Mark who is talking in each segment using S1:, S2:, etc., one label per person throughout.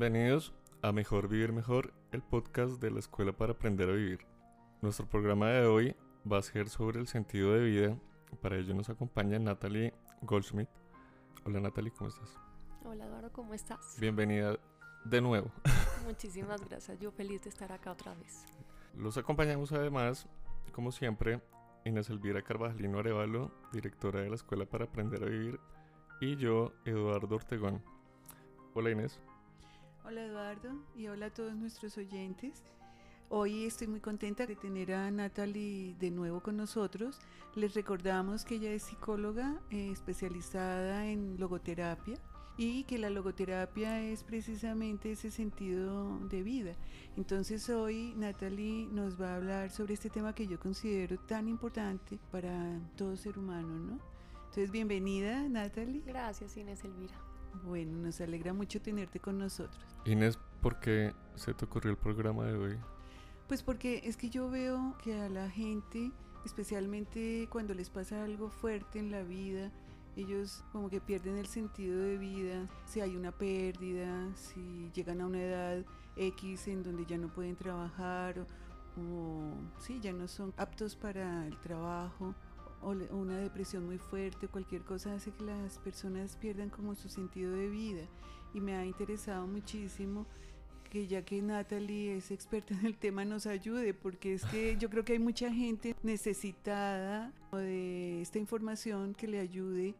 S1: Bienvenidos a Mejor Vivir Mejor, el podcast de la Escuela para Aprender a Vivir. Nuestro programa de hoy va a ser sobre el sentido de vida. Para ello nos acompaña Natalie Goldschmidt. Hola Natalie, ¿cómo estás?
S2: Hola Eduardo, ¿cómo estás?
S1: Bienvenida de nuevo.
S2: Muchísimas gracias, yo feliz de estar acá otra vez.
S1: Los acompañamos además, como siempre, Inés Elvira Carvajalino Arevalo, directora de la Escuela para Aprender a Vivir, y yo, Eduardo Ortegón. Hola Inés.
S3: Hola Eduardo y hola a todos nuestros oyentes. Hoy estoy muy contenta de tener a Natalie de nuevo con nosotros. Les recordamos que ella es psicóloga eh, especializada en logoterapia y que la logoterapia es precisamente ese sentido de vida. Entonces hoy Natalie nos va a hablar sobre este tema que yo considero tan importante para todo ser humano, ¿no? Entonces bienvenida Natalie.
S2: Gracias Inés Elvira.
S3: Bueno, nos alegra mucho tenerte con nosotros.
S1: Inés, ¿por qué se te ocurrió el programa de hoy?
S3: Pues porque es que yo veo que a la gente, especialmente cuando les pasa algo fuerte en la vida, ellos como que pierden el sentido de vida, si hay una pérdida, si llegan a una edad X en donde ya no pueden trabajar o, o sí, ya no son aptos para el trabajo o una depresión muy fuerte, cualquier cosa hace que las personas pierdan como su sentido de vida. Y me ha interesado muchísimo que ya que Natalie es experta en el tema nos ayude, porque es que yo creo que hay mucha gente necesitada de esta información que le ayude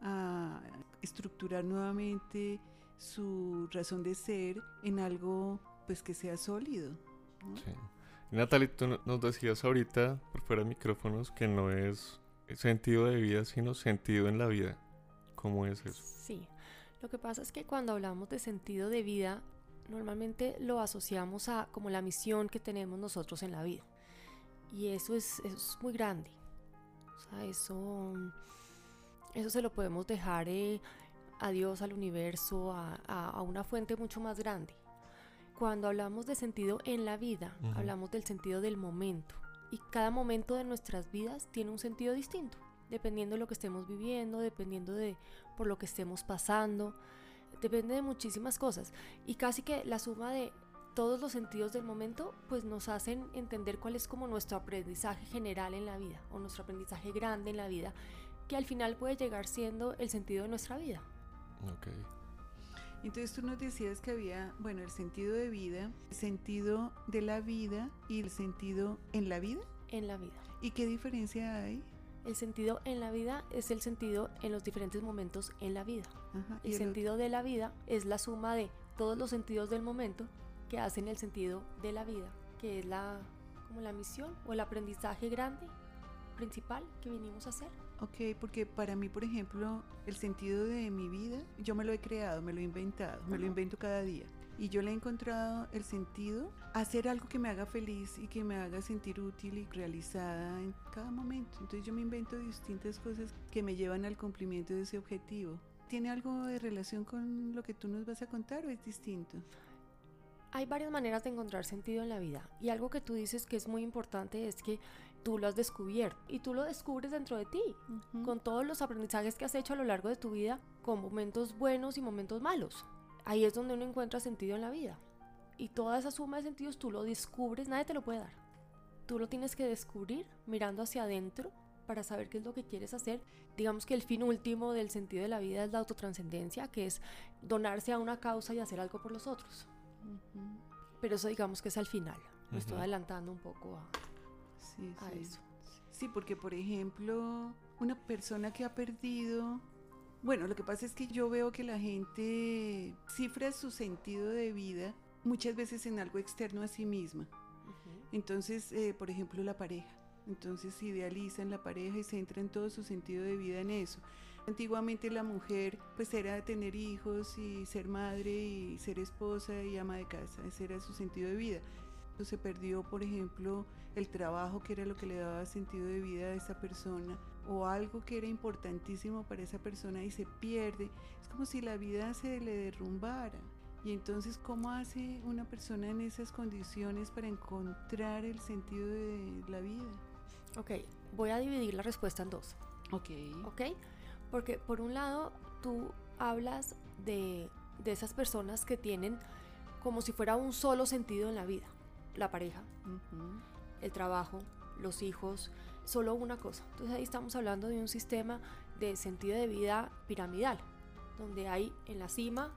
S3: a estructurar nuevamente su razón de ser en algo pues que sea sólido. ¿no?
S1: Sí. Natalie, tú nos decías ahorita, por fuera de micrófonos, que no es sentido de vida, sino sentido en la vida. ¿Cómo es eso?
S2: Sí, lo que pasa es que cuando hablamos de sentido de vida, normalmente lo asociamos a como la misión que tenemos nosotros en la vida. Y eso es, es muy grande. O sea, eso, eso se lo podemos dejar eh, a Dios, al universo, a, a una fuente mucho más grande. Cuando hablamos de sentido en la vida, uh -huh. hablamos del sentido del momento. Y cada momento de nuestras vidas tiene un sentido distinto, dependiendo de lo que estemos viviendo, dependiendo de por lo que estemos pasando, depende de muchísimas cosas. Y casi que la suma de todos los sentidos del momento, pues nos hacen entender cuál es como nuestro aprendizaje general en la vida, o nuestro aprendizaje grande en la vida, que al final puede llegar siendo el sentido de nuestra vida.
S1: Okay.
S3: Entonces tú nos decías que había, bueno, el sentido de vida, el sentido de la vida y el sentido en la vida.
S2: En la vida.
S3: ¿Y qué diferencia hay?
S2: El sentido en la vida es el sentido en los diferentes momentos en la vida. Ajá, el, el sentido otro? de la vida es la suma de todos los sentidos del momento que hacen el sentido de la vida, que es la como la misión o el aprendizaje grande principal que vinimos a hacer.
S3: Ok, porque para mí, por ejemplo, el sentido de mi vida, yo me lo he creado, me lo he inventado, me lo invento cada día. Y yo le he encontrado el sentido a hacer algo que me haga feliz y que me haga sentir útil y realizada en cada momento. Entonces yo me invento distintas cosas que me llevan al cumplimiento de ese objetivo. ¿Tiene algo de relación con lo que tú nos vas a contar o es distinto?
S2: Hay varias maneras de encontrar sentido en la vida y algo que tú dices que es muy importante es que tú lo has descubierto y tú lo descubres dentro de ti, uh -huh. con todos los aprendizajes que has hecho a lo largo de tu vida, con momentos buenos y momentos malos. Ahí es donde uno encuentra sentido en la vida. Y toda esa suma de sentidos tú lo descubres, nadie te lo puede dar. Tú lo tienes que descubrir mirando hacia adentro para saber qué es lo que quieres hacer. Digamos que el fin último del sentido de la vida es la autotranscendencia, que es donarse a una causa y hacer algo por los otros. Uh -huh. Pero eso digamos que es al final. Me uh -huh. estoy adelantando un poco a,
S3: sí,
S2: a
S3: sí.
S2: eso.
S3: Sí, porque por ejemplo, una persona que ha perdido... Bueno, lo que pasa es que yo veo que la gente cifra su sentido de vida muchas veces en algo externo a sí misma. Uh -huh. Entonces, eh, por ejemplo, la pareja. Entonces idealizan la pareja y centran todo su sentido de vida en eso. Antiguamente la mujer pues era tener hijos y ser madre y ser esposa y ama de casa, ese era su sentido de vida. Se perdió, por ejemplo, el trabajo que era lo que le daba sentido de vida a esa persona o algo que era importantísimo para esa persona y se pierde. Es como si la vida se le derrumbara. Y entonces, ¿cómo hace una persona en esas condiciones para encontrar el sentido de la vida?
S2: Ok, voy a dividir la respuesta en dos.
S3: Ok.
S2: Ok, porque por un lado tú hablas de de esas personas que tienen como si fuera un solo sentido en la vida. La pareja, el trabajo, los hijos, solo una cosa. Entonces ahí estamos hablando de un sistema de sentido de vida piramidal, donde hay en la cima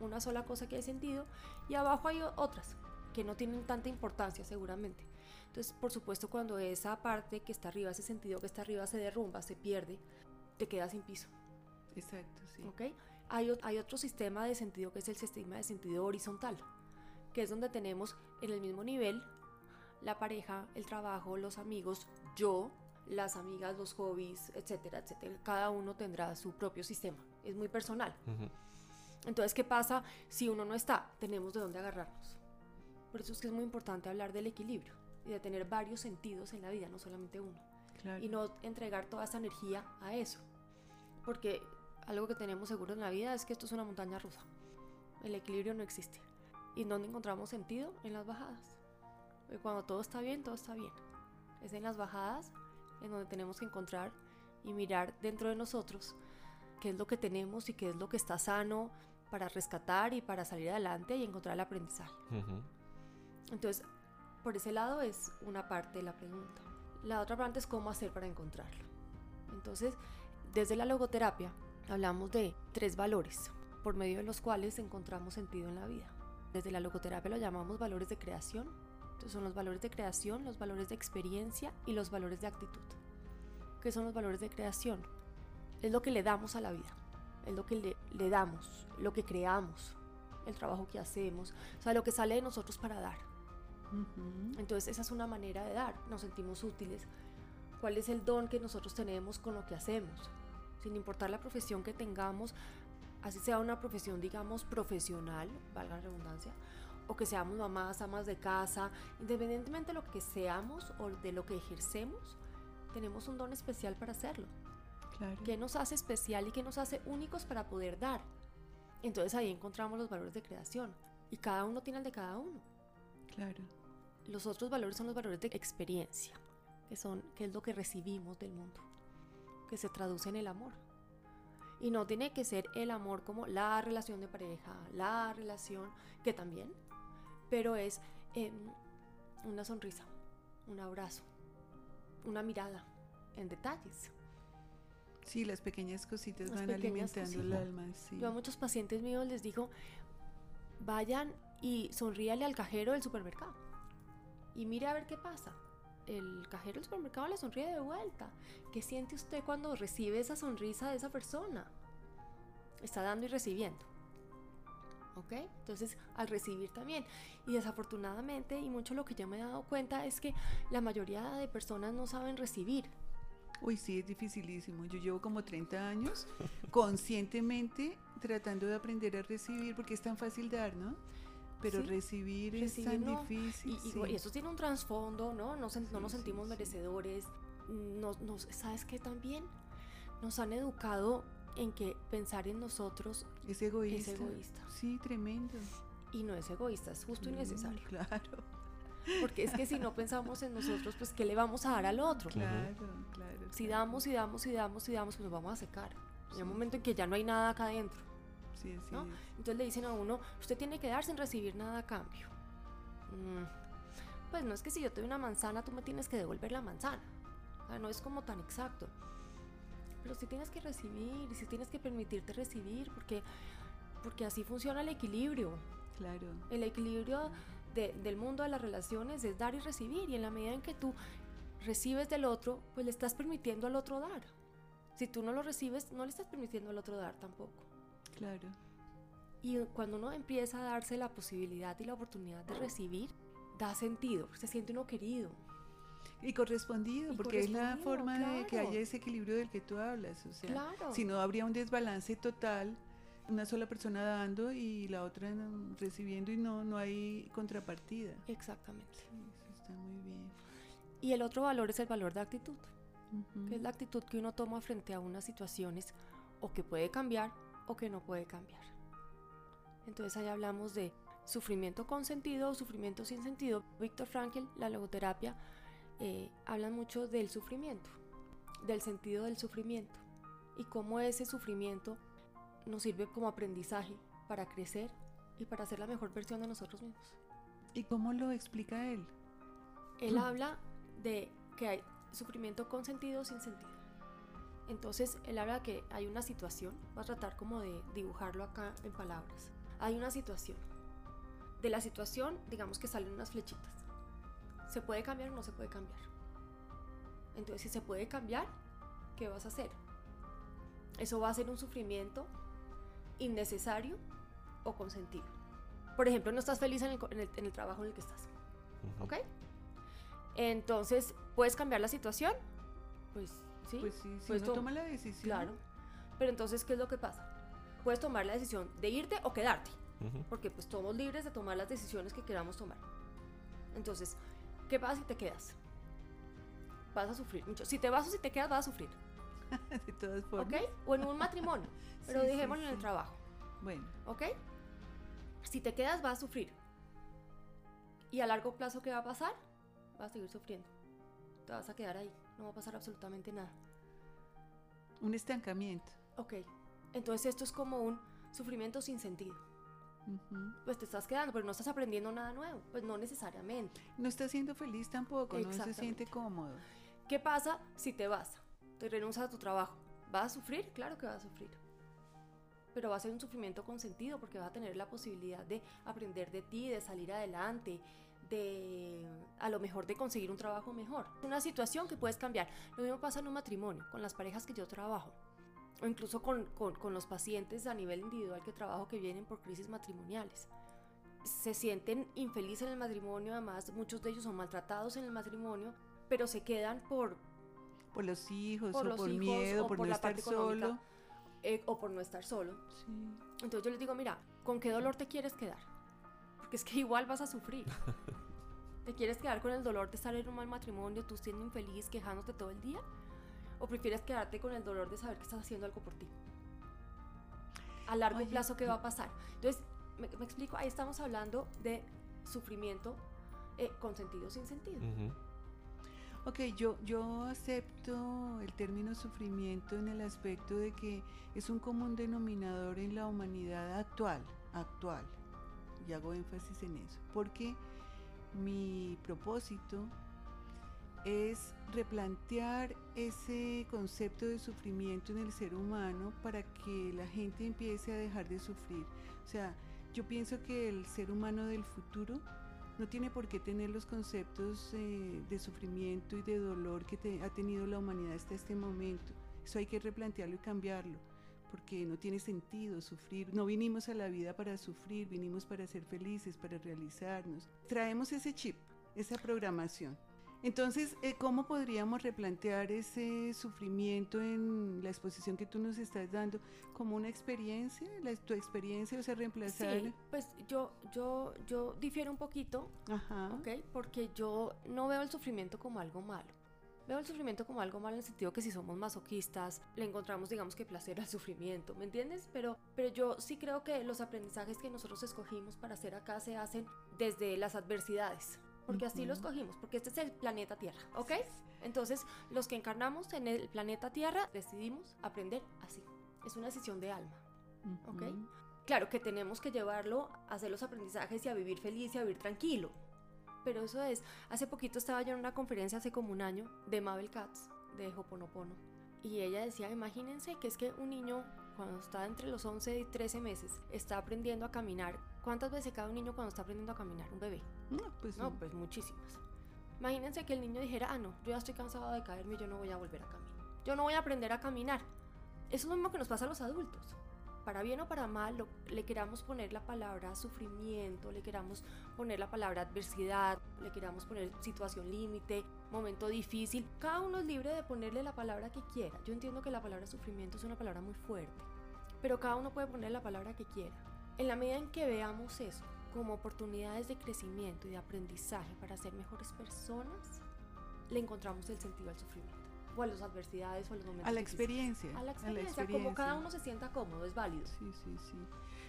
S2: una sola cosa que hay sentido y abajo hay otras que no tienen tanta importancia seguramente. Entonces, por supuesto, cuando esa parte que está arriba, ese sentido que está arriba se derrumba, se pierde, te quedas sin piso.
S3: Exacto, sí.
S2: ¿Ok? Hay, hay otro sistema de sentido que es el sistema de sentido horizontal, que es donde tenemos en el mismo nivel la pareja, el trabajo, los amigos, yo, las amigas, los hobbies, etcétera, etcétera. Cada uno tendrá su propio sistema. Es muy personal. Entonces, ¿qué pasa si uno no está? Tenemos de dónde agarrarnos. Por eso es que es muy importante hablar del equilibrio y de tener varios sentidos en la vida, no solamente uno. Y no entregar toda esa energía a eso. Porque algo que tenemos seguro en la vida es que esto es una montaña rusa. El equilibrio no existe. ¿Y dónde encontramos sentido? En las bajadas. Y cuando todo está bien, todo está bien. Es en las bajadas en donde tenemos que encontrar y mirar dentro de nosotros qué es lo que tenemos y qué es lo que está sano para rescatar y para salir adelante y encontrar el aprendizaje. Entonces, por ese lado es una parte de la pregunta. La otra parte es cómo hacer para encontrarlo. Entonces, desde la logoterapia hablamos de tres valores por medio de los cuales encontramos sentido en la vida. Desde la logoterapia lo llamamos valores de creación, entonces son los valores de creación, los valores de experiencia y los valores de actitud. ¿Qué son los valores de creación? Es lo que le damos a la vida, es lo que le, le damos, lo que creamos, el trabajo que hacemos, o sea, lo que sale de nosotros para dar. Entonces esa es una manera de dar, nos sentimos útiles. ¿Cuál es el don que nosotros tenemos con lo que hacemos? Sin importar la profesión que tengamos, así sea una profesión, digamos, profesional, valga la redundancia, o que seamos mamás, amas de casa, independientemente de lo que seamos o de lo que ejercemos, tenemos un don especial para hacerlo. Claro. ¿Qué nos hace especial y qué nos hace únicos para poder dar? Entonces ahí encontramos los valores de creación y cada uno tiene el de cada uno.
S3: Claro.
S2: Los otros valores son los valores de experiencia, que son que es lo que recibimos del mundo, que se traduce en el amor. Y no tiene que ser el amor como la relación de pareja, la relación que también, pero es em, una sonrisa, un abrazo, una mirada en detalles.
S3: Sí, las pequeñas cositas van alimentando el alma.
S2: Yo a muchos pacientes míos les digo, vayan y sonríale al cajero del supermercado y mire a ver qué pasa. El cajero del supermercado le sonríe de vuelta. ¿Qué siente usted cuando recibe esa sonrisa de esa persona? Está dando y recibiendo. ¿ok? Entonces, al recibir también. Y desafortunadamente, y mucho lo que yo me he dado cuenta es que la mayoría de personas no saben recibir.
S3: Uy, sí, es dificilísimo. Yo llevo como 30 años conscientemente tratando de aprender a recibir porque es tan fácil dar, ¿no? Pero recibir, es tan difícil.
S2: Y, eso tiene un trasfondo, ¿no? No, no nos sentimos merecedores. Nos, nos, ¿Sabes qué también? Nos han educado en que pensar en nosotros
S3: es egoísta. Es egoísta. Sí, tremendo.
S2: Y no es egoísta, es justo y mm, necesario.
S3: Claro.
S2: Porque es que si no pensamos en nosotros, pues ¿qué le vamos a dar al otro?
S3: Claro, claro.
S2: Si damos y damos y damos y damos, pues nos vamos a secar. Hay un momento en que ya no hay nada acá adentro.
S3: Sí, sí.
S2: ¿no? Entonces le dicen a uno, usted tiene que dar sin recibir nada a cambio. Mm, pues no es que si yo te doy una manzana, tú me tienes que devolver la manzana. O sea, no es como tan exacto pero sí tienes que recibir y sí tienes que permitirte recibir porque, porque así funciona el equilibrio.
S3: Claro.
S2: El equilibrio del mundo de las relaciones es dar y recibir y en la medida en que tú recibes del otro, pues le estás permitiendo al otro dar. Si tú no lo recibes, no le estás permitiendo al otro dar tampoco.
S3: Claro.
S2: Y cuando uno empieza a darse la posibilidad y la oportunidad de recibir, da sentido, se siente uno querido,
S3: y correspondido, porque es la forma de que haya ese equilibrio del que tú hablas. O sea, si no habría un desbalance total, una sola persona dando y la otra recibiendo y no, no hay contrapartida.
S2: Exactamente.
S3: eso está muy bien.
S2: Y el otro valor es el valor de actitud, que es la actitud que uno toma frente a unas situaciones o que puede cambiar o que no puede cambiar. Entonces ahí hablamos de sufrimiento con sentido o sufrimiento sin sentido. Víctor Frankl, la logoterapia, eh, hablan mucho del sufrimiento, del sentido del sufrimiento y cómo ese sufrimiento nos sirve como aprendizaje para crecer y para ser la mejor versión de nosotros mismos.
S3: ¿Y cómo lo explica él?
S2: Él
S3: Mm.
S2: habla de que hay sufrimiento con sentido o sin sentido. Entonces, él habla que hay una situación, va a tratar como de dibujarlo acá en palabras. Hay una situación. De la situación, digamos que salen unas flechitas. ¿Se puede cambiar o no se puede cambiar? Entonces, si se puede cambiar, ¿qué vas a hacer? Eso va a ser un sufrimiento innecesario o con sentido. Por ejemplo, no estás feliz en el, co- en el- en el trabajo en el que estás. ¿Ok? Entonces, ¿puedes cambiar la situación? Pues sí.
S3: Pues sí, si
S2: Pues to-
S3: toma la decisión.
S2: Claro. Pero entonces, ¿qué es lo que pasa? Puedes tomar la decisión de irte o quedarte. Porque pues somos libres de tomar las decisiones que queramos tomar. Entonces, ¿qué pasa si te quedas? Vas a sufrir mucho. Si te vas o si te quedas, vas a sufrir.
S3: de todas formas.
S2: ¿Ok? O en un matrimonio. Pero
S3: Sí, sí,
S2: dejémoslo en el trabajo.
S3: Bueno,
S2: ¿Ok? Si te quedas, vas a sufrir. Y a largo plazo, ¿qué va a pasar? Vas a seguir sufriendo. Te vas a quedar ahí. No va a pasar absolutamente nada.
S3: un estancamiento.
S2: Ok. Entonces esto es como un sufrimiento sin sentido. Pues te estás quedando, pero no estás aprendiendo nada nuevo. Pues no necesariamente.
S3: No está siendo feliz tampoco, no se siente cómodo.
S2: ¿Qué pasa si te vas? Te renuncias a tu trabajo. ¿Vas a sufrir? Claro que vas a sufrir. Pero va a ser un sufrimiento con sentido porque vas a tener la posibilidad de aprender de ti, de salir adelante, de a lo mejor de conseguir un trabajo mejor. Una situación que puedes cambiar. Lo mismo pasa en un matrimonio, con las parejas que yo trabajo. O incluso con, con- con los pacientes a nivel individual que trabajo que vienen por crisis matrimoniales. Se sienten infelices en el matrimonio, además muchos de ellos son maltratados en el matrimonio, pero se quedan por,
S3: Por los hijos,
S2: Por
S3: o
S2: los
S3: por
S2: hijos,
S3: miedo,
S2: o
S3: por,
S2: por
S3: no
S2: la
S3: estar solo.
S2: eh, o por no estar solo.
S3: Sí.
S2: Entonces yo les digo, mira, ¿con qué dolor te quieres quedar? Porque es que igual vas a sufrir. ¿Te quieres quedar con el dolor de estar en un mal matrimonio, tú siendo infeliz, quejándote todo el día? ¿O prefieres quedarte con el dolor de saber que estás haciendo algo por ti? A largo
S3: Oye,
S2: plazo, ¿qué va a pasar? Entonces, me, me explico, ahí estamos hablando de sufrimiento eh, con sentido o sin sentido.
S1: Ujú.
S3: Ok, yo, yo acepto el término sufrimiento en el aspecto de que es un común denominador en la humanidad actual, actual, y hago énfasis en eso, porque mi propósito es replantear ese concepto de sufrimiento en el ser humano para que la gente empiece a dejar de sufrir. O sea, yo pienso que el ser humano del futuro no tiene por qué tener los conceptos eh, de sufrimiento y de dolor que ha tenido la humanidad hasta este momento. Eso hay que replantearlo y cambiarlo, porque no tiene sentido sufrir. No vinimos a la vida para sufrir, vinimos para ser felices, para realizarnos. Traemos ese chip, esa programación. Entonces, eh, ¿cómo podríamos replantear ese sufrimiento en la exposición que tú nos estás dando como una experiencia, la, tu experiencia, o sea, reemplazar?
S2: Sí, pues yo, yo, yo difiero un poquito
S3: Ajá.
S2: ¿ok? Porque yo no veo el sufrimiento como algo malo. Veo el sufrimiento como algo malo en el sentido que si somos masoquistas, le encontramos, digamos que placer al sufrimiento, ¿me entiendes? Pero, pero yo sí creo que los aprendizajes que nosotros escogimos para hacer acá se hacen desde las adversidades. Porque así lo
S3: Ujú.
S2: escogimos, porque este es el planeta Tierra, ¿ok? Entonces, los que encarnamos en el planeta Tierra decidimos aprender así. Es una decisión de alma. Ok.
S3: Ujú.
S2: Claro que tenemos que llevarlo a hacer los aprendizajes y a vivir feliz y a vivir tranquilo. Pero eso es, hace poquito estaba yo en una conferencia hace como un año de Mabel Katz, de Hoponopono. Y ella decía, imagínense que es que un niño cuando está entre los 11 y 13 meses está aprendiendo a caminar. ¿Cuántas veces cada un niño cuando está aprendiendo a caminar? Un bebé.
S3: No, pues
S2: No, pues muchísimas. Imagínense que el niño dijera, ah, no, yo ya estoy cansado de caerme y yo no voy a volver a caminar. Yo no voy a aprender a caminar. Eso es lo mismo que nos pasa a los adultos. Para bien o para mal, le queramos poner la palabra sufrimiento, le queramos poner la palabra adversidad, le queramos poner situación límite, momento difícil. Cada uno es libre de ponerle la palabra que quiera. Yo entiendo que la palabra sufrimiento es una palabra muy fuerte, pero cada uno puede poner la palabra que quiera. En la medida en que veamos eso como oportunidades de crecimiento y de aprendizaje para ser mejores personas, le encontramos el sentido al sufrimiento, o a las adversidades, o a los momentos
S3: A la
S2: difíciles.
S3: experiencia.
S2: A la experiencia, como cada uno se sienta cómodo, es válido.
S3: Sí, sí, sí.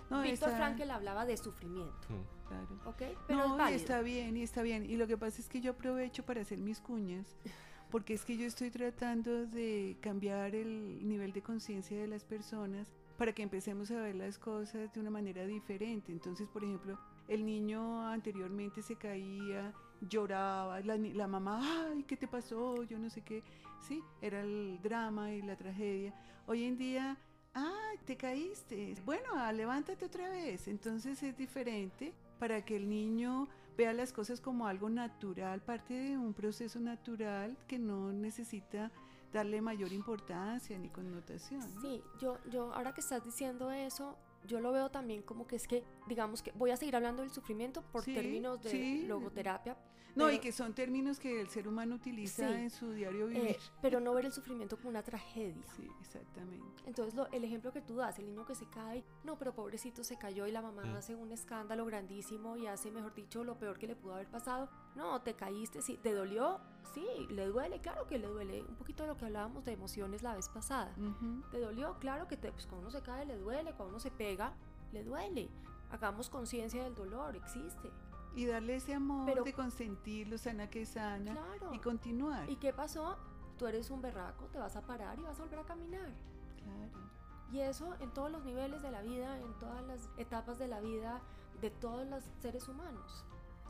S3: No,
S2: Víctor
S3: está-
S2: Frankel hablaba de sufrimiento,
S1: Mm.
S3: Claro.
S2: ¿ok? Pero
S3: no,
S2: es
S3: y
S2: válido.
S3: está bien, y está bien. Y lo que pasa es que yo aprovecho para hacer mis cuñas, porque es que yo estoy tratando de cambiar el nivel de conciencia de las personas para que empecemos a ver las cosas de una manera diferente. Entonces, por ejemplo, el niño anteriormente se caía, lloraba, la, la, mamá, ay, ¿qué te pasó? Yo no sé qué. Sí, era el drama y la tragedia. Hoy en día, ay, te caíste. Bueno, ah, levántate otra vez. Entonces es diferente para que el niño vea las cosas como algo natural, parte de un proceso natural que no necesita darle mayor importancia ni connotación.
S2: Sí, yo, yo ahora que estás diciendo eso, yo lo veo también como que es que, digamos que voy a seguir hablando del sufrimiento por términos de logoterapia.
S3: No, y que son términos que el ser humano utiliza en su diario vivir. Eh,
S2: pero no ver el sufrimiento como una tragedia.
S3: Sí, exactamente.
S2: Entonces, lo, el ejemplo que tú das, el niño que se cae, no, pero pobrecito se cayó y la mamá mm. hace un escándalo grandísimo y hace, mejor dicho, lo peor que le pudo haber pasado. No, te caíste, sí, te dolió, sí, le duele, claro que le duele. Un poquito de lo que hablábamos de emociones la vez pasada. Te dolió, claro que te, pues, cuando uno se cae le duele, cuando uno se pega, le duele. Hagamos conciencia del dolor, existe.
S3: Y darle ese amor de consentirlo, sana que sana, y continuar.
S2: ¿Y qué pasó? Tú eres un berraco, te vas a parar y vas a volver a caminar. Claro. Y eso en todos los niveles de la vida, en todas las etapas de la vida de todos los seres humanos.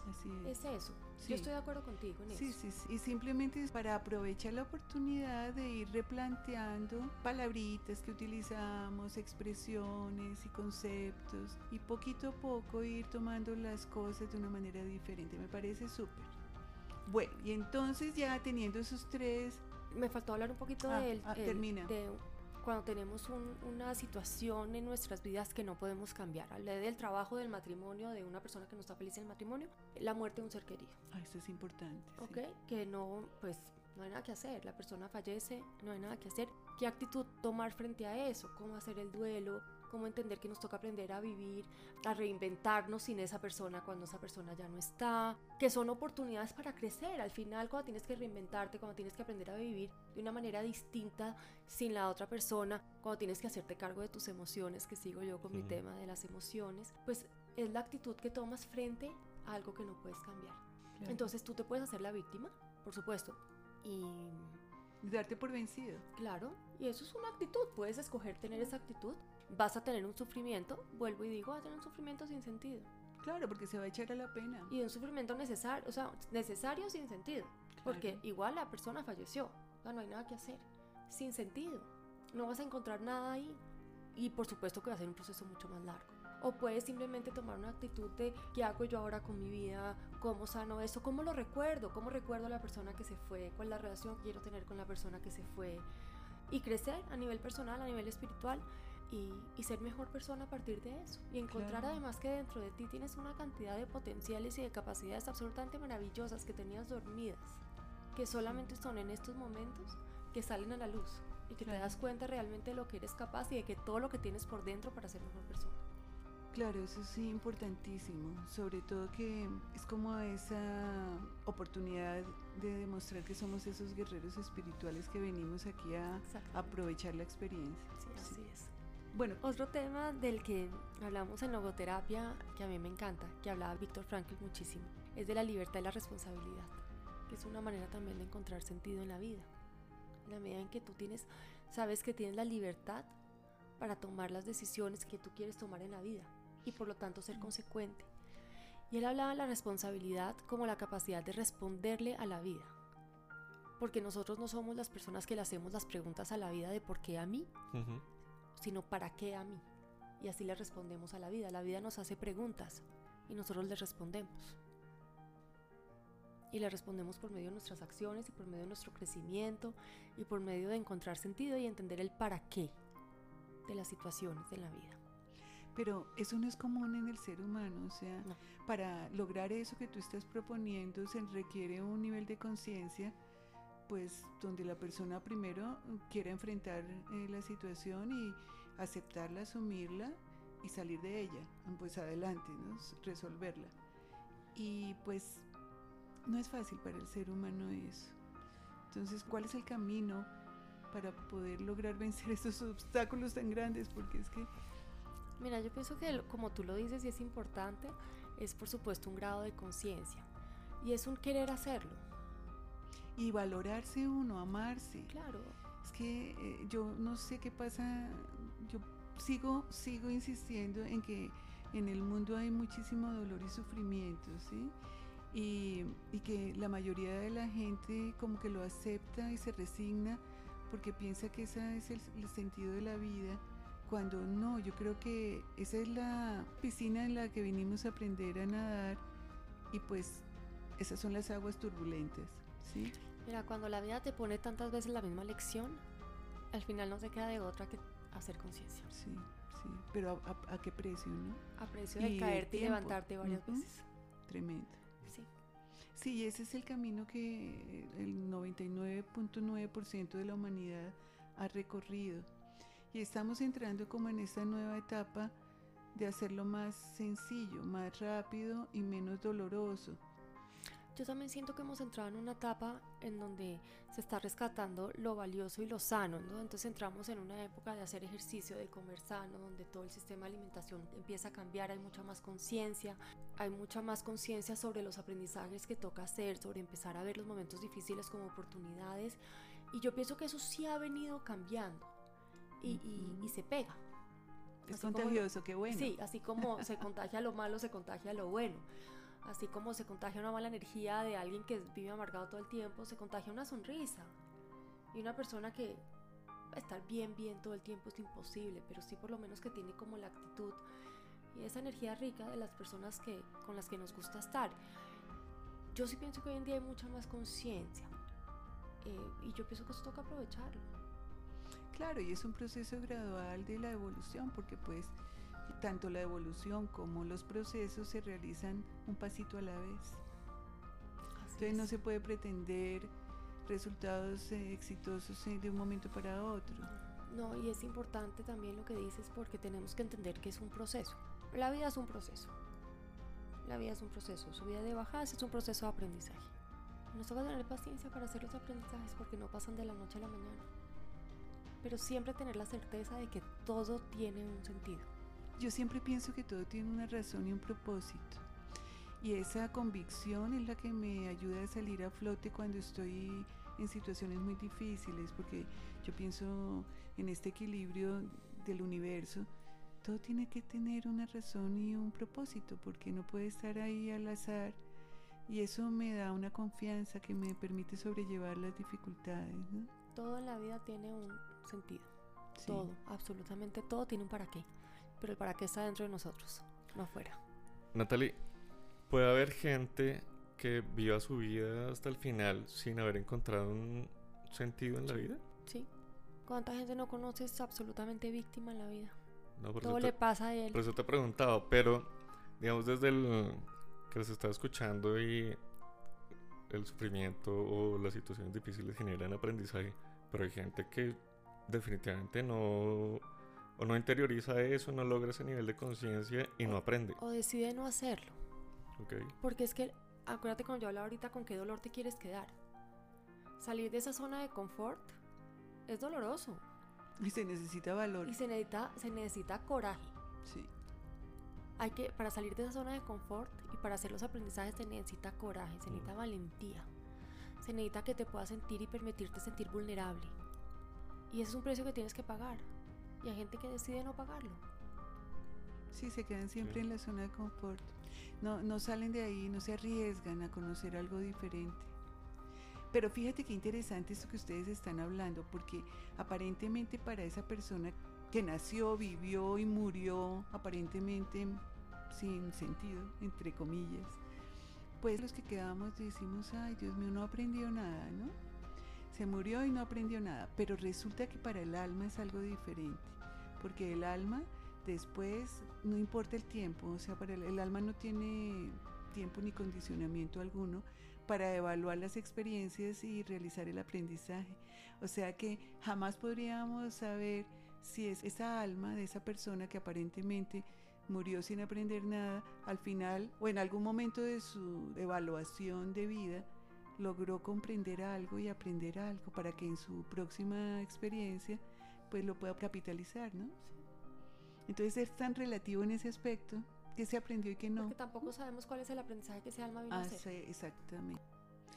S2: Así es. Es eso. Yo estoy de acuerdo contigo en
S3: sí,
S2: eso.
S3: Sí, sí, y simplemente es para aprovechar la oportunidad de ir replanteando palabritas que utilizamos, expresiones y conceptos, y poquito a poco ir tomando las cosas de una manera diferente. Me parece súper. Bueno, y entonces ya teniendo esos tres...
S2: Me faltó hablar un poquito
S3: ah,
S2: del...
S3: Ah, termina
S2: cuando tenemos una situación en nuestras vidas que no podemos cambiar. Hablé del trabajo, del matrimonio, de una persona que no está feliz en el matrimonio, la muerte de un ser querido.
S3: Ah, eso es importante.
S2: Ok, que no, pues no hay nada que hacer, la persona fallece, no hay nada que hacer. ¿Qué actitud tomar frente a eso? ¿Cómo hacer el duelo? Cómo entender que nos toca aprender a vivir, a reinventarnos sin esa persona cuando esa persona ya no está, que son oportunidades para crecer. Al final, cuando tienes que reinventarte, cuando tienes que aprender a vivir de una manera distinta sin la otra persona, cuando tienes que hacerte cargo de tus emociones, que sigo yo con mi tema de las emociones, pues es la actitud que tomas frente a algo que no puedes cambiar. Entonces tú te puedes hacer la víctima, por supuesto, y
S3: darte por vencido.
S2: Claro, y eso es una actitud, puedes escoger tener esa actitud vas a tener un sufrimiento, vuelvo y digo, vas a tener un sufrimiento sin sentido.
S3: Claro, porque se va a echar a la pena.
S2: Y un sufrimiento necesario, o sea, necesario sin sentido. Porque igual la persona falleció, o sea, no hay nada que hacer. Sin sentido. No vas a encontrar nada ahí. Y por supuesto que va a ser un proceso mucho más largo. O puedes simplemente tomar una actitud de qué hago yo ahora con mi vida, cómo sano eso, cómo lo recuerdo, cómo recuerdo a la persona que se fue, cuál es la relación que quiero tener con la persona que se fue. Y crecer a nivel personal, a nivel espiritual, y, ser mejor persona a partir de eso. Y encontrar además que dentro de ti tienes una cantidad de potenciales y de capacidades absolutamente maravillosas que tenías dormidas, que solamente son en estos momentos que salen a la luz y que te das cuenta realmente de lo que eres capaz y de que todo lo que tienes por dentro para ser mejor persona.
S3: Claro, eso sí, importantísimo. Sobre todo que es como esa oportunidad de demostrar que somos esos guerreros espirituales que venimos aquí a aprovechar la experiencia.
S2: Sí, así es. Bueno, otro tema del que hablamos en logoterapia que a mí me encanta, que hablaba Víctor Frankl muchísimo, es de la libertad y la responsabilidad, que es una manera también de encontrar sentido en la vida. En la medida en que tú tienes, sabes que tienes la libertad para tomar las decisiones que tú quieres tomar en la vida y por lo tanto ser consecuente. Y él hablaba de la responsabilidad como la capacidad de responderle a la vida. Porque nosotros no somos las personas que le hacemos las preguntas a la vida de por qué a mí, sino para qué a mí. Y así le respondemos a la vida. La vida nos hace preguntas y nosotros le respondemos. Y le respondemos por medio de nuestras acciones y por medio de nuestro crecimiento y por medio de encontrar sentido y entender el para qué de las situaciones de la vida.
S3: Pero eso no es común en el ser humano, o sea, para lograr eso que tú estás proponiendo se requiere un nivel de conciencia pues donde la persona primero quiera enfrentar eh, la situación y aceptarla, asumirla y salir de ella, pues adelante, ¿no? resolverla. Y pues no es fácil para el ser humano eso. Entonces, ¿cuál es el camino para poder lograr vencer esos obstáculos tan grandes? Porque es que...
S2: Mira, yo pienso que como tú lo dices y es importante, es por supuesto un grado de conciencia y es un querer hacerlo
S3: y valorarse uno, amarse.
S2: Claro.
S3: Es que eh, yo no sé qué pasa, yo sigo, sigo insistiendo en que en el mundo hay muchísimo dolor y sufrimiento, ¿sí? Y, y que la mayoría de la gente como que lo acepta y se resigna porque piensa que ese es el, el sentido de la vida cuando no, yo creo que esa es la piscina en la que vinimos a aprender a nadar y pues esas son las aguas turbulentas, ¿sí?
S2: Mira, cuando la vida te pone tantas veces la misma lección, al final no te queda de otra que hacer conciencia.
S3: Sí, sí, pero a, a- a qué precio, ¿no?
S2: A precio de
S3: Y
S2: caerte y levantarte varias
S3: Ujú.
S2: veces.
S3: Tremendo.
S2: Sí.
S3: Sí, ese es el camino que el 99.9% de la humanidad ha recorrido. Y estamos entrando como en esta nueva etapa de hacerlo más sencillo, más rápido y menos doloroso.
S2: Yo también siento que hemos entrado en una etapa en donde se está rescatando lo valioso y lo sano, ¿no? Entonces entramos en una época de hacer ejercicio, de comer sano, donde todo el sistema de alimentación empieza a cambiar, hay mucha más conciencia, hay mucha más conciencia sobre los aprendizajes que toca hacer, sobre empezar a ver los momentos difíciles como oportunidades. Y yo pienso que eso sí ha venido cambiando y, y- y se pega.
S3: Es
S2: Así como-
S3: contagioso, qué bueno.
S2: Sí, así como se contagia lo malo, se contagia lo bueno. Así como se contagia una mala energía de alguien que vive amargado todo el tiempo, se contagia una sonrisa. Y una persona que estar bien, bien todo el tiempo es imposible, pero sí por lo menos que tiene como la actitud y esa energía rica de las personas que, con las que nos gusta estar. Yo sí pienso que hoy en día hay mucha más conciencia. eh, y yo pienso que eso toca aprovecharlo.
S3: Claro, y es un proceso gradual de la evolución, porque pues tanto la evolución como los procesos se realizan un pasito a la vez.
S2: Así
S3: Entonces no
S2: es.
S3: se puede pretender resultados eh, exitosos eh, de un momento para otro.
S2: No, y es importante también lo que dices porque tenemos que entender que es un proceso. La vida es un proceso. La vida es un proceso. Subida de bajadas es un proceso de aprendizaje. Nos toca tener paciencia para hacer los aprendizajes porque no pasan de la noche a la mañana. Pero siempre tener la certeza de que todo tiene un sentido.
S3: Yo siempre pienso que todo tiene una razón y un propósito. Y esa convicción es la que me ayuda a salir a flote cuando estoy en situaciones muy difíciles, porque yo pienso en este equilibrio del universo. Todo tiene que tener una razón y un propósito, porque no puede estar ahí al azar. Y eso me da una confianza que me permite sobrellevar las dificultades. ¿no?
S2: Todo en la vida tiene un sentido.
S3: Sí.
S2: Todo, absolutamente todo tiene un para qué. Pero el para qué está dentro de nosotros, no afuera.
S1: Natalie, ¿puede haber gente que viva su vida hasta el final sin haber encontrado un sentido en la vida?
S2: ¿Sí? ¿Cuánta gente no conoces absolutamente víctima en la vida?
S1: No, por
S2: Todo le pasa a él.
S1: por eso te he preguntado, pero digamos desde el que los está escuchando y el sufrimiento o las situaciones difíciles generan aprendizaje, pero hay gente que definitivamente no o no interioriza eso, no logra ese nivel de conciencia y no aprende.
S2: O decide no hacerlo.
S1: ¿ok?
S2: Porque es que, acuérdate cuando yo hablaba ahorita con qué dolor te quieres quedar. Salir de esa zona de confort es doloroso.
S3: Y se necesita valor.
S2: Y se necesita, se necesita coraje.
S3: Sí.
S2: Hay que, para salir de esa zona de confort y para hacer los aprendizajes se necesita coraje, se necesita valentía. Se necesita que te puedas sentir y permitirte sentir vulnerable. Y ese es un precio que tienes que pagar. Y hay gente que decide no pagarlo.
S3: Sí, se quedan siempre
S1: Sí.
S3: en la zona de confort. No, no salen de ahí, no se arriesgan a conocer algo diferente. Pero fíjate qué interesante esto que ustedes están hablando, porque aparentemente para esa persona que nació, vivió y murió aparentemente sin sentido, entre comillas, pues los que quedamos decimos, ay Dios mío, no aprendió nada, ¿no? Se murió y no aprendió nada, pero resulta que para el alma es algo diferente, porque el alma después no importa el tiempo, o sea, para el, el alma no tiene tiempo ni condicionamiento alguno para evaluar las experiencias y realizar el aprendizaje. O sea que jamás podríamos saber si es esa alma de esa persona que aparentemente murió sin aprender nada, al final o en algún momento de su evaluación de vida, logró comprender algo y aprender algo para que en su próxima experiencia pues lo pueda capitalizar, ¿no? Entonces es tan relativo en ese aspecto que se aprendió y que no.
S2: Porque tampoco sabemos cuál es el aprendizaje que ese alma vino a
S3: Ah,
S2: hacer.
S3: sí, exactamente.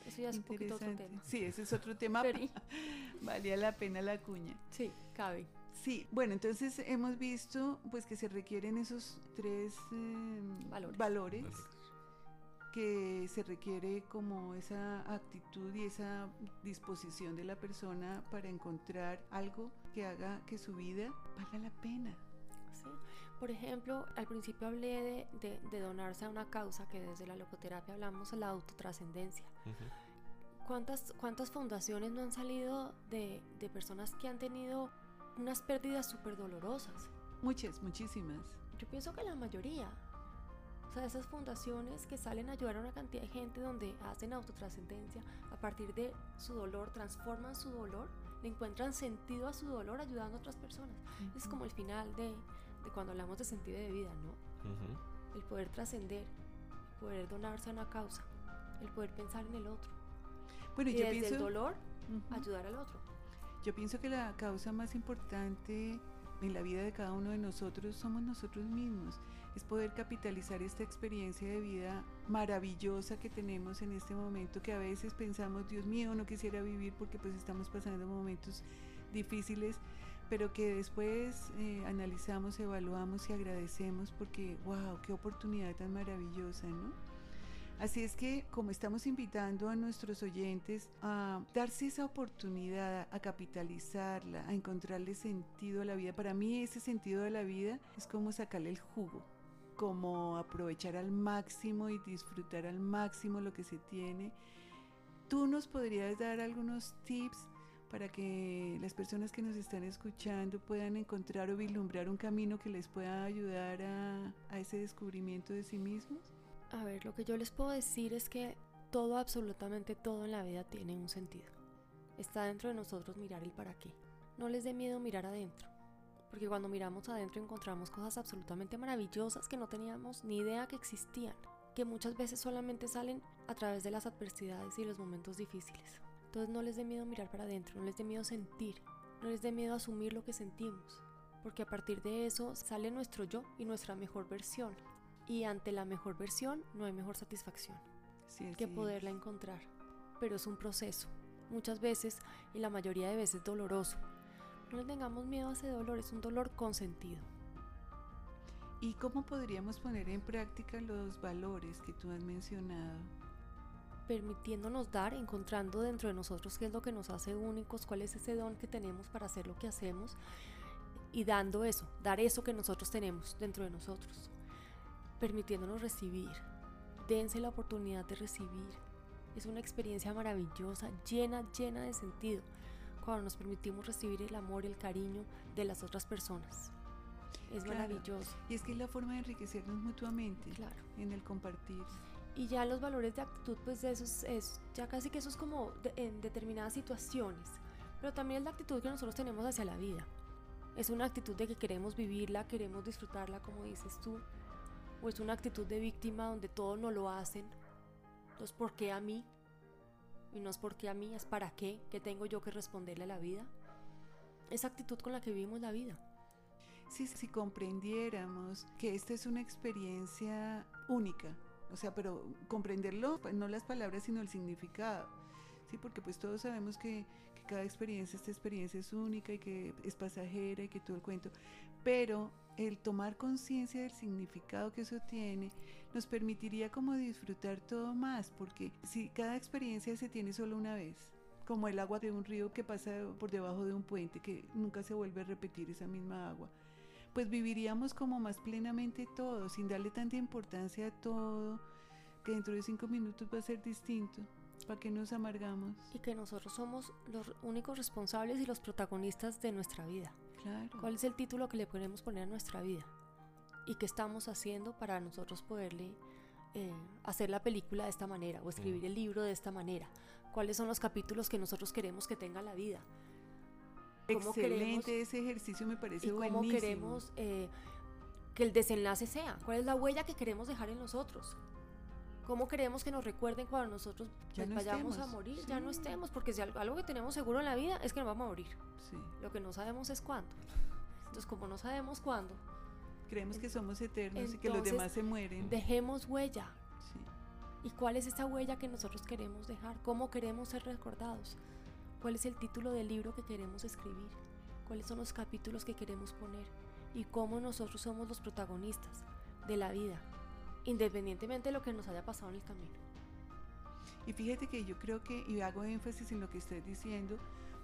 S2: Eso ya es un poquito otro tema.
S3: Sí, ese es otro tema.
S2: Pero-
S3: Valía la pena la cuña.
S2: sí, cabe.
S3: Sí, bueno, entonces hemos visto pues que se requieren esos tres eh,
S2: Valores.
S3: valores,
S1: Valores.
S3: Que se requiere como esa actitud y esa disposición de la persona para encontrar algo que haga que su vida valga la pena.
S2: ¿sí? Por ejemplo, al principio hablé de, de- de donarse a una causa que desde la logoterapia hablamos, la autotrascendencia.
S1: Ujú.
S2: ¿Cuántas, ¿Cuántas fundaciones no han salido de, de personas que han tenido unas pérdidas súper dolorosas?
S3: Muchas, muchísimas.
S2: Yo pienso que la mayoría. O sea, esas fundaciones que salen a ayudar a una cantidad de gente donde hacen autotrascendencia, a partir de su dolor, transforman su dolor, le encuentran sentido a su dolor ayudando a otras personas. Es como el final de, de cuando hablamos de sentido de vida, ¿no?
S1: Ujú.
S2: El poder trascender, el poder donarse a una causa, el poder pensar en el otro.
S3: Bueno,
S2: Y
S3: yo
S2: desde
S3: pienso,
S2: el dolor,
S3: Ujú.
S2: ayudar al otro.
S3: yo pienso que la causa más importante en la vida de cada uno de nosotros somos nosotros mismos. Es poder capitalizar esta experiencia de vida maravillosa que tenemos en este momento, que a veces pensamos, Dios mío, no quisiera vivir porque pues estamos pasando momentos difíciles, pero que después eh, analizamos, evaluamos y agradecemos porque, wow, qué oportunidad tan maravillosa, ¿no? Así es que como estamos invitando a nuestros oyentes a darse esa oportunidad, a capitalizarla, a encontrarle sentido a la vida, para mí ese sentido de la vida es como sacarle el jugo, como aprovechar al máximo y disfrutar al máximo lo que se tiene. ¿Tú nos podrías dar algunos tips para que las personas que nos están escuchando puedan encontrar o vislumbrar un camino que les pueda ayudar a, a ese descubrimiento de sí mismos?
S2: A ver, lo que yo les puedo decir es que todo, absolutamente todo en la vida tiene un sentido. Está dentro de nosotros mirar el para qué. No les dé miedo mirar adentro, porque cuando miramos adentro encontramos cosas absolutamente maravillosas que no teníamos ni idea que existían, que muchas veces solamente salen a través de las adversidades y los momentos difíciles. Entonces no les dé miedo mirar para adentro, no les dé miedo sentir, no les dé miedo asumir lo que sentimos, porque a partir de eso sale nuestro yo y nuestra mejor versión. Y ante la mejor versión no hay mejor satisfacción
S3: Sí,
S2: que
S3: así
S2: poderla encontrar. Pero es un proceso, muchas veces y la mayoría de veces doloroso. No le tengamos miedo a ese dolor, es un dolor con sentido.
S3: ¿Y cómo podríamos poner en práctica los valores que tú has mencionado?
S2: Permitiéndonos dar, encontrando dentro de nosotros qué es lo que nos hace únicos, cuál es ese don que tenemos para hacer lo que hacemos y dando eso, dar eso que nosotros tenemos dentro de nosotros. Permitiéndonos recibir. Dense la oportunidad de recibir. Es una experiencia maravillosa, llena, llena de sentido, cuando nos permitimos recibir el amor, el cariño de las otras personas. Es
S3: Claro.
S2: maravilloso,
S3: Y es que es la forma de enriquecernos mutuamente
S2: claro.
S3: en el compartir.
S2: Y ya los valores de actitud, pues de esos es, ya casi que eso es como de- en determinadas situaciones. Pero también es la actitud que nosotros tenemos hacia la vida. Es una actitud de que queremos vivirla, queremos disfrutarla, como dices tú. O es una actitud de víctima donde todo no lo hacen. Entonces, ¿por qué a mí? Y no es por qué a mí, es para qué, qué tengo yo que responderle a la vida. Esa actitud con la que vivimos la vida.
S3: Si, si comprendiéramos que esta es una experiencia única, o sea, pero comprenderlo, pues, no las palabras, sino el significado. Sí, porque pues todos sabemos que, que cada experiencia, esta experiencia es única y que es pasajera y que todo el cuento. Pero el tomar conciencia del significado que eso tiene nos permitiría como disfrutar todo más, porque si cada experiencia se tiene solo una vez, como el agua de un río que pasa por debajo de un puente, que nunca se vuelve a repetir esa misma agua, pues viviríamos como más plenamente todo, sin darle tanta importancia a todo, que dentro de cinco minutos va a ser distinto. ¿Para qué nos amargamos?
S2: Y que nosotros somos los únicos responsables y los protagonistas de nuestra vida.
S3: Claro.
S2: ¿Cuál es el título que le podemos poner a nuestra vida? ¿Y qué estamos haciendo para nosotros poderle eh, hacer la película de esta manera o escribir el libro de esta manera? ¿Cuáles son los capítulos que nosotros queremos que tenga la vida? ¿Cómo
S3: Excelente,
S2: queremos-
S3: ese ejercicio me parece
S2: ¿Y cómo
S3: buenísimo.
S2: queremos eh, que el desenlace sea? ¿Cuál es la huella que queremos dejar en nosotros? ¿Cómo queremos que nos recuerden cuando nosotros
S3: Ya
S2: pues,
S3: no
S2: vayamos a
S3: estemos,
S2: morir? Ya no
S3: sí.
S2: estemos, porque si algo, algo que tenemos seguro en la vida es que nos vamos a morir.
S3: Sí.
S2: Lo que no sabemos es cuándo. Entonces, como no sabemos cuándo,
S3: Creemos que somos eternos y que los
S2: Entonces,
S3: demás se mueren.
S2: dejemos huella.
S3: Sí.
S2: ¿Y cuál es esa huella que nosotros queremos dejar? ¿Cómo queremos ser recordados? ¿Cuál es el título del libro que queremos escribir? cuáles son los capítulos que queremos poner y cómo nosotros somos los protagonistas de la vida, independientemente de lo que nos haya pasado en el camino.
S3: Y fíjate que yo creo que, y hago énfasis en lo que estoy diciendo,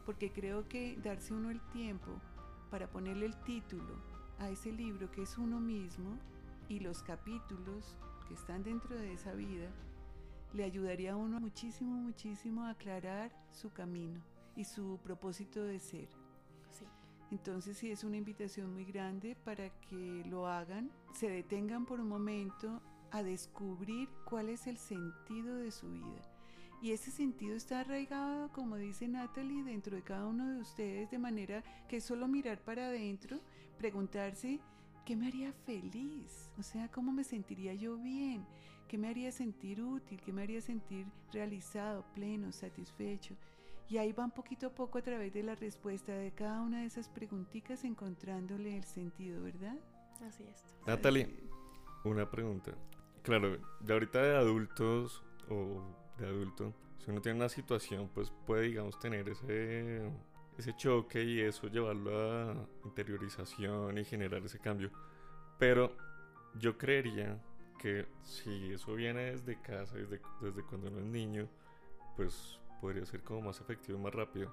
S3: porque creo que darse uno el tiempo para ponerle el título a ese libro que es uno mismo y los capítulos que están dentro de esa vida, le ayudaría a uno muchísimo, muchísimo a aclarar su camino y su propósito de ser. Entonces sí es una invitación muy grande para que lo hagan, se detengan por un momento a descubrir cuál es el sentido de su vida. Y ese sentido está arraigado, como dice Natalie, dentro de cada uno de ustedes, de manera que solo mirar para adentro, preguntarse, ¿qué me haría feliz? O sea, ¿cómo me sentiría yo bien? ¿Qué me haría sentir útil? ¿Qué me haría sentir realizado, pleno, satisfecho? Y ahí van poquito a poco a través de la respuesta de cada una de esas preguntitas encontrándole el sentido, ¿verdad?
S2: Así es.
S1: Natalie, una pregunta. Claro, de ahorita de adultos o de adulto, si uno tiene una situación, pues puede, digamos, tener ese, ese choque y eso llevarlo a interiorización y generar ese cambio. Pero yo creería que si eso viene desde casa, desde, desde cuando uno es niño, pues podría ser como más efectivo y más rápido.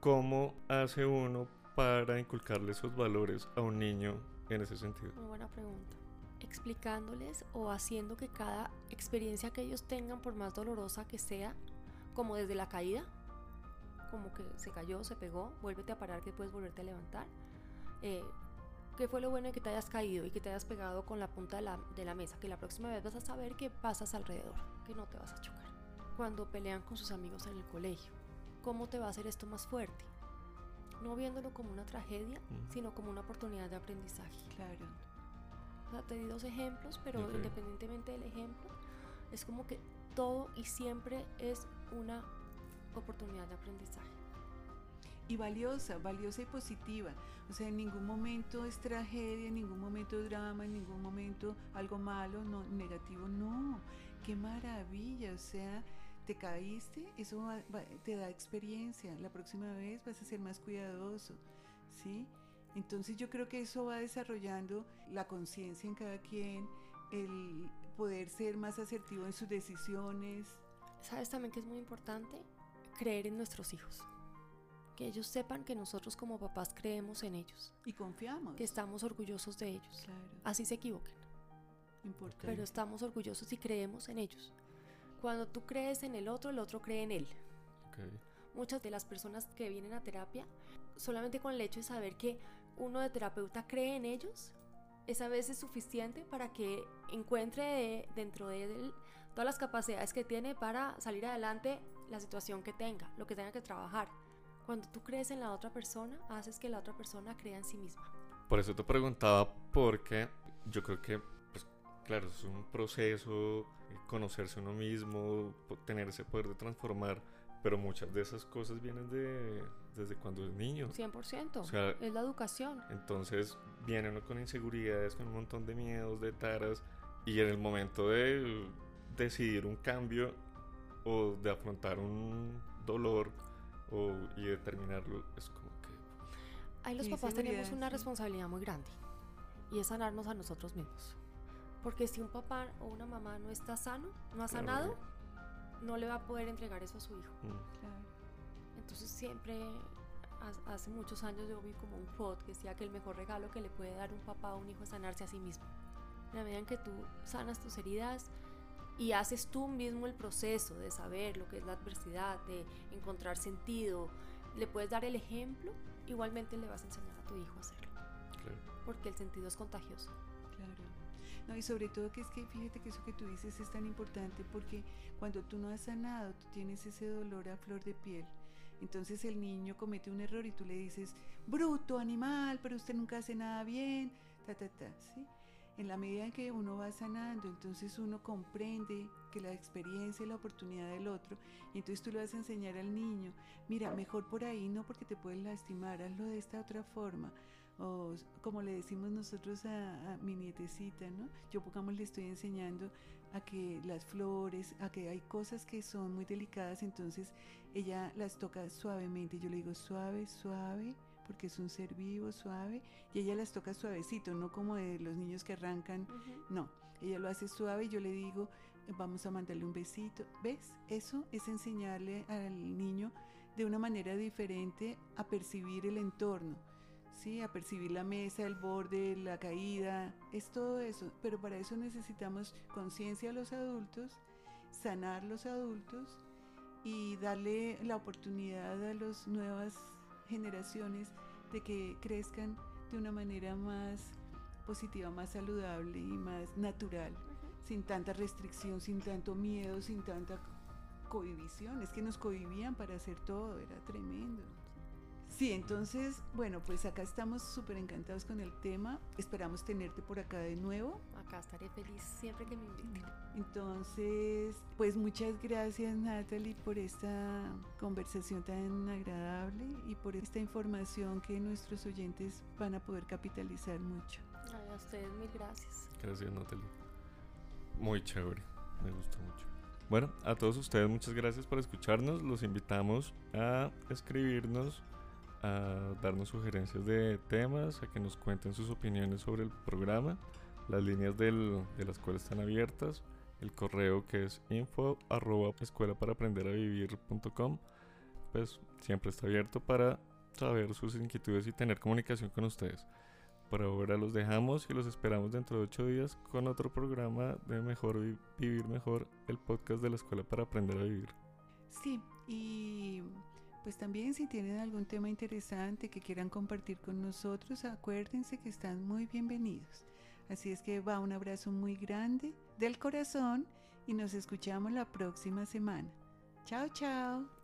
S1: ¿Cómo hace uno para inculcarle esos valores a un niño en ese sentido?
S2: Muy buena pregunta. Explicándoles o haciendo que cada experiencia que ellos tengan, por más dolorosa que sea, como desde la caída, como que se cayó, se pegó, vuélvete a parar que puedes volverte a levantar. Eh, ¿Qué fue lo bueno de que te hayas caído y que te hayas pegado con la punta de la, de la mesa? Que la próxima vez vas a saber que pasas alrededor, que no te vas a chocar cuando pelean con sus amigos en el colegio. ¿Cómo te va a hacer esto más fuerte? No viéndolo como una tragedia, sino como una oportunidad de aprendizaje.
S3: Claro.
S2: O sea, te di dos ejemplos, pero independientemente del ejemplo, es como que todo y siempre es una oportunidad de aprendizaje.
S3: Y valiosa, valiosa y positiva. O sea, en ningún momento es tragedia, en ningún momento drama, en ningún momento algo malo, no, negativo, no. Qué maravilla, o sea, te caíste, eso te da experiencia. La próxima vez vas a ser más cuidadoso, ¿sí? Entonces yo creo que eso va desarrollando la conciencia en cada quien, el poder ser más asertivo en sus decisiones.
S2: ¿Sabes también que es muy importante? Creer en nuestros hijos. Que ellos sepan que nosotros como papás creemos en ellos.
S3: Y confiamos.
S2: Que estamos orgullosos de ellos. Claro. Así se equivoquen.
S3: Importante.
S2: Pero estamos orgullosos y creemos en ellos. Cuando tú crees en el otro, el otro cree en él. Muchas de las personas que vienen a terapia, solamente con el hecho de saber que uno de terapeuta cree en ellos, esa vez es suficiente para que encuentre dentro de él todas las capacidades que tiene para salir adelante la situación que tenga, lo que tenga que trabajar. Cuando tú crees en la otra persona, haces que la otra persona crea en sí misma.
S1: Por eso te preguntaba, porque yo creo que claro, es un proceso, conocerse uno mismo, tener ese poder de transformar, pero muchas de esas cosas vienen de desde cuando es niño.
S2: 100%. O sea, es la educación.
S1: Entonces viene uno con inseguridades, con un montón de miedos, de taras, y en el momento de decidir un cambio o de afrontar un dolor o, y determinarlo, es como que...
S2: Ahí los papás tenemos una responsabilidad muy grande y es sanarnos a nosotros mismos. Porque si un papá o una mamá no está sano, no ha sanado, no le va a poder entregar eso a su hijo. Mm. Entonces siempre, hace muchos años yo vi como un quote que decía que el mejor regalo que le puede dar un papá a un hijo es sanarse a sí mismo. En la medida en que tú sanas tus heridas y haces tú mismo el proceso de saber lo que es la adversidad, de encontrar sentido, le puedes dar el ejemplo, igualmente le vas a enseñar a tu hijo a hacerlo. Porque el sentido es contagioso.
S3: No, y sobre todo que es que fíjate que eso que tú dices es tan importante porque cuando tú no has sanado, tú tienes ese dolor a flor de piel. Entonces el niño comete un error y tú le dices, bruto, animal, pero usted nunca hace nada bien, ta, ta, ta, ¿sí? En la medida en que uno va sanando, entonces uno comprende que la experiencia y la oportunidad del otro, y entonces tú le vas a enseñar al niño, mira, mejor por ahí no porque te pueden lastimar, hazlo de esta otra forma, o como le decimos nosotros a, mi nietecita, ¿no? Yo, pongamos, le estoy enseñando a que las flores, a que hay cosas que son muy delicadas, entonces ella las toca suavemente. Yo le digo suave, suave, porque es un ser vivo, suave, y ella las toca suavecito, no como de los niños que arrancan, no, ella lo hace suave y yo le digo, vamos a mandarle un besito, ¿ves? Eso es enseñarle al niño de una manera diferente a percibir el entorno, ¿sí? A percibir la mesa, el borde, la caída, es todo eso, pero para eso necesitamos conciencia a los adultos, sanar los adultos y darle la oportunidad a las nuevas generaciones de que crezcan de una manera más positiva, más saludable y más natural, sin tanta restricción, sin tanto miedo, sin tanta cohibición. Es que nos cohibían para hacer todo, era tremendo. Sí, entonces, bueno, pues acá estamos súper encantados con el tema. Esperamos tenerte por acá de nuevo.
S2: Acá estaré feliz siempre que me inviten.
S3: Entonces, pues muchas gracias Natalie por esta conversación tan agradable y por esta información que nuestros oyentes van a poder capitalizar mucho.
S2: a ustedes mil gracias.
S1: Gracias Natalie. Muy chévere, me gustó mucho. Bueno, a todos ustedes muchas gracias por escucharnos. Los invitamos a escribirnos a darnos sugerencias de temas, a que nos cuenten sus opiniones sobre el programa. Las líneas del, de la escuela están abiertas. El correo que es info arroba escuela para aprender a pues siempre está abierto para saber sus inquietudes y tener comunicación con ustedes. Por ahora los dejamos y los esperamos dentro de ocho días con otro programa de Mejor Vivir Mejor, el podcast de la Escuela para Aprender a Vivir.
S3: Sí, y pues también si tienen algún tema interesante que quieran compartir con nosotros, acuérdense que están muy bienvenidos. Así es que va un abrazo muy grande del corazón y nos escuchamos la próxima semana. Chao, chao.